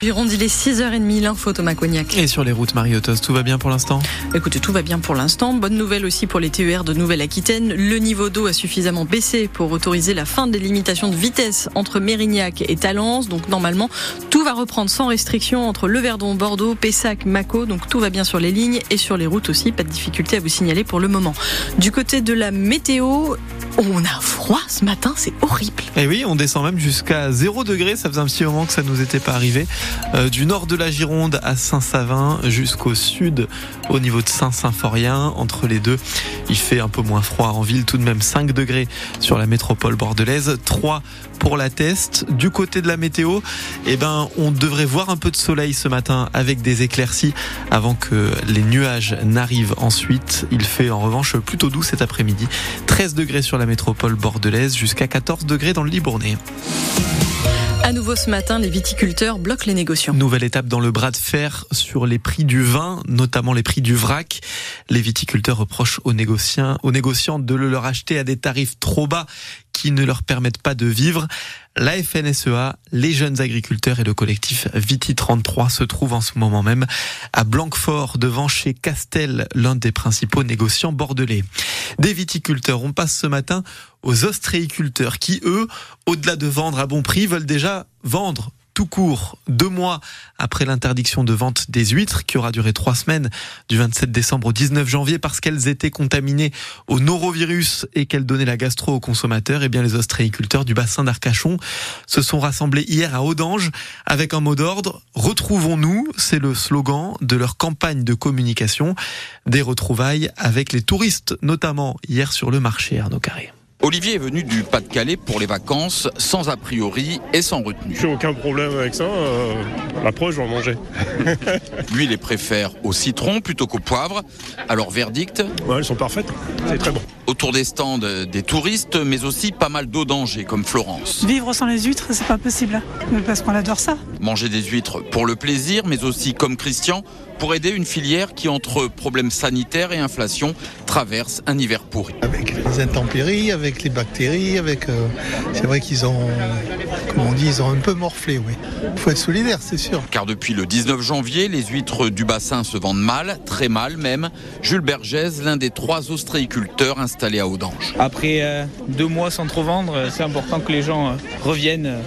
Gironde, il est 6h30, l'info Thomas Cognac. Et sur les routes Mariotos, tout va bien pour l'instant? Écoutez, tout va bien pour l'instant. Bonne nouvelle aussi pour les TER de Nouvelle-Aquitaine. Le niveau d'eau a suffisamment baissé pour autoriser la fin des limitations de vitesse entre Mérignac et Talence. Donc normalement, tout va reprendre sans restriction entre Le Verdon, Bordeaux, Pessac, Mâcon. Donc tout va bien sur les lignes et sur les routes aussi. Pas de difficulté à vous signaler pour le moment. Du côté de la météo, on a froid ce matin, c'est horrible. Et eh oui, on descend même jusqu'à 0 degré. Ça faisait un petit moment que ça nous était pas arrivé. Euh, du nord de la Gironde à Saint-Savin jusqu'au sud au niveau de Saint-Symphorien. Entre les deux, il fait un peu moins froid en ville, tout de même 5 degrés sur la métropole bordelaise, 3 pour la test. Du côté de la météo, eh ben, on devrait voir un peu de soleil ce matin avec des éclaircies avant que les nuages n'arrivent ensuite. Il fait en revanche plutôt doux cet après-midi. 13 degrés sur la métropole bordelaise jusqu'à 14 degrés dans le Libournais. À nouveau ce matin, les viticulteurs bloquent les négociations. Nouvelle étape dans le bras de fer sur les prix du vin, notamment les prix du vrac. Les viticulteurs reprochent aux négociants, aux négociants de le leur acheter à des tarifs trop bas qui ne leur permettent pas de vivre. La FNSEA, les jeunes agriculteurs et le collectif Viti 33 se trouvent en ce moment même à Blanquefort devant chez Castel, l'un des principaux négociants bordelais. Des viticulteurs, on passe ce matin aux ostréiculteurs qui, eux, au-delà de vendre à bon prix, veulent déjà vendre tout court, deux mois après l'interdiction de vente des huîtres, qui aura duré trois semaines, du 27 décembre au 19 janvier, parce qu'elles étaient contaminées au norovirus et qu'elles donnaient la gastro aux consommateurs, eh bien les ostréiculteurs du bassin d'Arcachon se sont rassemblés hier à Audange avec un mot d'ordre Retrouvons-nous, c'est le slogan de leur campagne de communication, des retrouvailles avec les touristes, notamment hier sur le marché Arnaud Carré. Olivier est venu du Pas-de-Calais pour les vacances, sans a priori et sans retenue. J'ai aucun problème avec ça. Euh, après, je vais en manger. Lui, il les préfère au citron plutôt qu'au poivre. Alors, verdict? Ouais, elles sont parfaites. C'est très bon. Autour des stands des touristes, mais aussi pas mal d'eau danger, comme Florence. Vivre sans les huîtres, c'est pas possible. Parce qu'on adore ça. Manger des huîtres pour le plaisir, mais aussi, comme Christian, pour aider une filière qui, entre problèmes sanitaires et inflation, traverse un hiver pourri. Avec les intempéries, avec les bactéries, avec. Euh, c'est vrai qu'ils ont, comme on dit, ils ont un peu morflé, oui. Il faut être solidaire, c'est sûr. Car depuis le 19 janvier, les huîtres du bassin se vendent mal, très mal même. Jules Bergès, l'un des trois ostréiculteurs installés à Audange. Après euh, deux mois sans trop vendre, c'est important que les gens euh, reviennent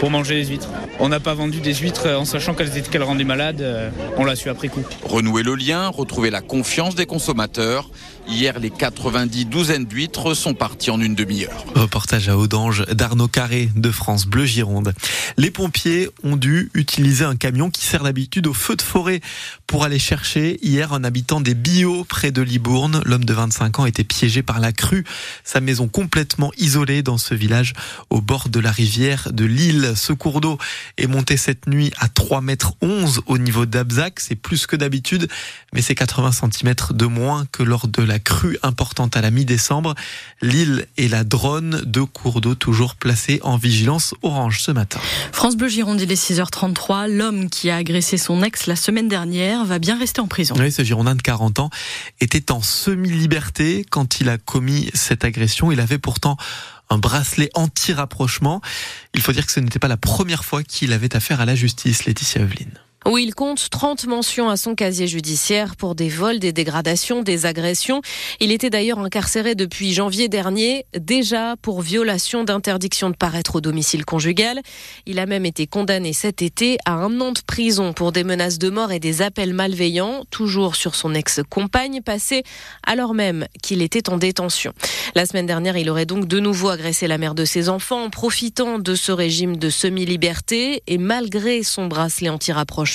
pour manger les huîtres. On n'a pas vendu des huîtres en sachant qu'elles rendaient malades. On l'a su après coup. Renouer le lien, retrouver la confiance des consommateurs. Hier, les 90 douzaines d'huîtres sont parties en une demi-heure. Reportage à Audange d'Arnaud Carré de France Bleu Gironde. Les pompiers ont dû utiliser un camion qui sert d'habitude au feu de forêt pour aller chercher hier un habitant des Bio près de Libourne. L'homme de 25 ans était piégé par la crue. Sa maison complètement isolée dans ce village au bord de la rivière de Lille. Ce cours d'eau est monté cette nuit à 3 mètres 11 au niveau d'Abzac. C'est plus que d'habitude, mais c'est 80 cm de moins que lors de la la crue importante à la mi-décembre. L'île et la Drone, deux cours d'eau toujours placés en vigilance orange ce matin. France Bleu Gironde, il est 6h33. L'homme qui a agressé son ex la semaine dernière va bien rester en prison. Oui, ce Girondin de 40 ans était en semi-liberté quand il a commis cette agression. Il avait pourtant un bracelet anti-rapprochement. Il faut dire que ce n'était pas la première fois qu'il avait affaire à la justice, Laetitia Eveline où il compte 30 mentions à son casier judiciaire pour des vols, des dégradations, des agressions. Il était d'ailleurs incarcéré depuis janvier dernier, déjà pour violation d'interdiction de paraître au domicile conjugal. Il a même été condamné cet été à un an de prison pour des menaces de mort et des appels malveillants, toujours sur son ex-compagne, passée alors même qu'il était en détention. La semaine dernière, il aurait donc de nouveau agressé la mère de ses enfants en profitant de ce régime de semi-liberté et malgré son bracelet anti-rapprochement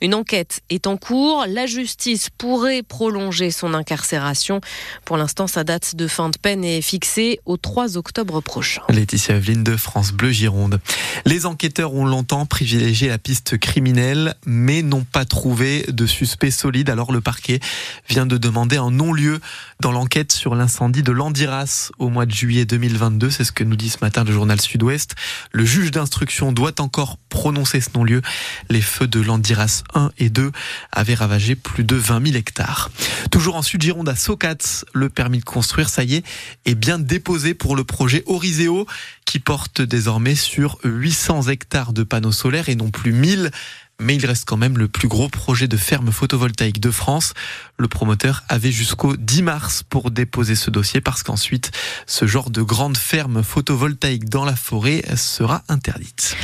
une enquête est en cours. La justice pourrait prolonger son incarcération. Pour l'instant, sa date de fin de peine est fixée au 3 octobre prochain. Laetitia Evelyne de France Bleu Gironde. Les enquêteurs ont longtemps privilégié la piste criminelle, mais n'ont pas trouvé de suspect solide. Alors le parquet vient de demander un non-lieu dans l'enquête sur l'incendie de Landiras au mois de juillet 2022. C'est ce que nous dit ce matin le journal Sud-Ouest. Le juge d'instruction doit encore prononcer ce non-lieu. Les feux de Landiras 1 et 2 avaient ravagé plus de 20 000 hectares. Toujours en Sud-Gironde à Socats, le permis de construire, ça y est, est bien déposé pour le projet Oriseo qui porte désormais sur 800 hectares de panneaux solaires et non plus 1000 mais il reste quand même le plus gros projet de ferme photovoltaïque de France. Le promoteur avait jusqu'au 10 mars pour déposer ce dossier parce qu'ensuite, ce genre de grande ferme photovoltaïque dans la forêt sera interdite.